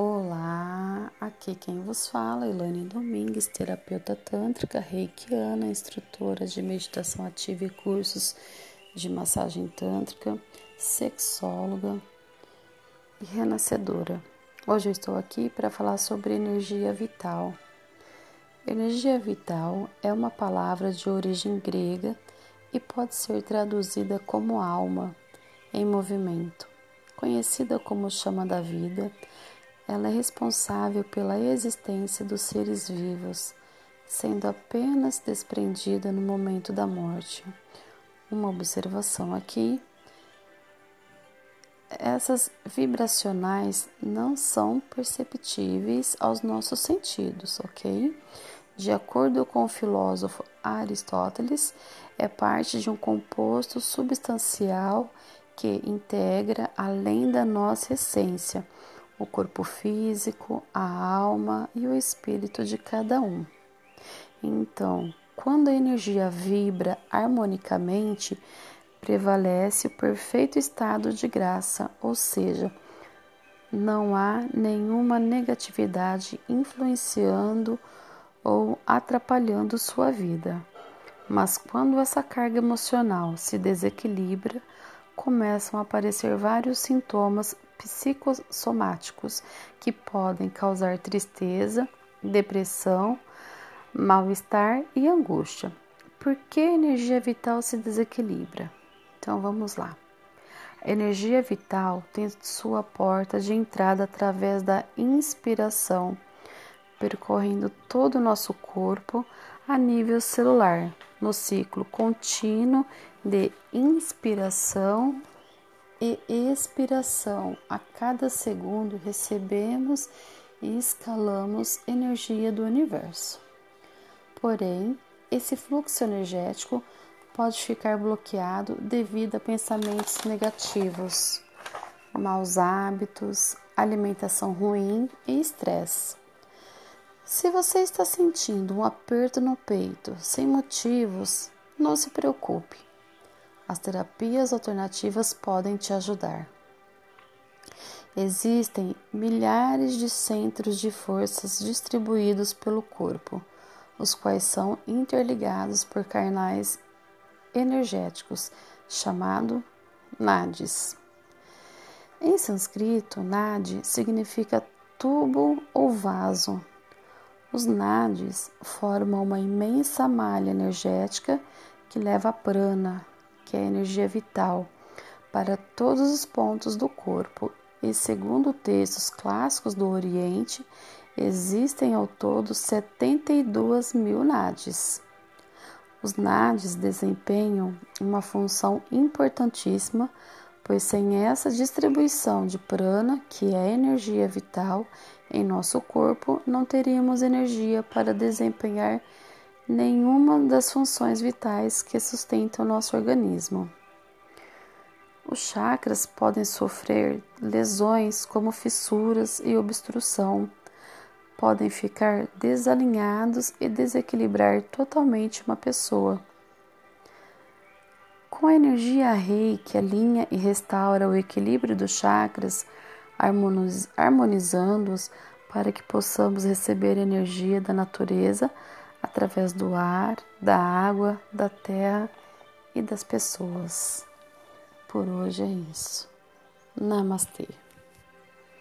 Olá, aqui quem vos fala, Ilane Domingues, terapeuta tântrica, reikiana, instrutora de meditação ativa e cursos de massagem tântrica, sexóloga e renascedora. Hoje eu estou aqui para falar sobre energia vital. Energia vital é uma palavra de origem grega e pode ser traduzida como alma em movimento, conhecida como chama da vida ela é responsável pela existência dos seres vivos, sendo apenas desprendida no momento da morte. Uma observação aqui: essas vibracionais não são perceptíveis aos nossos sentidos, ok? De acordo com o filósofo Aristóteles, é parte de um composto substancial que integra além da nossa essência o corpo físico, a alma e o espírito de cada um. Então, quando a energia vibra harmonicamente, prevalece o perfeito estado de graça, ou seja, não há nenhuma negatividade influenciando ou atrapalhando sua vida. Mas quando essa carga emocional se desequilibra, começam a aparecer vários sintomas psicossomáticos que podem causar tristeza, depressão, mal-estar e angústia. Por que a energia vital se desequilibra? Então vamos lá. A energia vital tem sua porta de entrada através da inspiração, percorrendo todo o nosso corpo a nível celular, no ciclo contínuo de inspiração e expiração. A cada segundo recebemos e escalamos energia do universo. Porém, esse fluxo energético pode ficar bloqueado devido a pensamentos negativos, maus hábitos, alimentação ruim e estresse. Se você está sentindo um aperto no peito sem motivos, não se preocupe. As terapias alternativas podem te ajudar. Existem milhares de centros de forças distribuídos pelo corpo, os quais são interligados por canais energéticos, chamado nadis. Em sânscrito, nadi significa tubo ou vaso. Os nadis formam uma imensa malha energética que leva a prana, que é a energia vital, para todos os pontos do corpo. E segundo textos clássicos do Oriente, existem ao todo 72 mil nadis. Os nadis desempenham uma função importantíssima, pois sem essa distribuição de prana, que é energia vital em nosso corpo, não teríamos energia para desempenhar nenhuma das funções vitais que sustentam o nosso organismo. Os chakras podem sofrer lesões como fissuras e obstrução, podem ficar desalinhados e desequilibrar totalmente uma pessoa. Com a energia rei que alinha e restaura o equilíbrio dos chakras, harmonizando-os para que possamos receber energia da natureza através do ar, da água, da terra e das pessoas. Por hoje é isso. Namastê.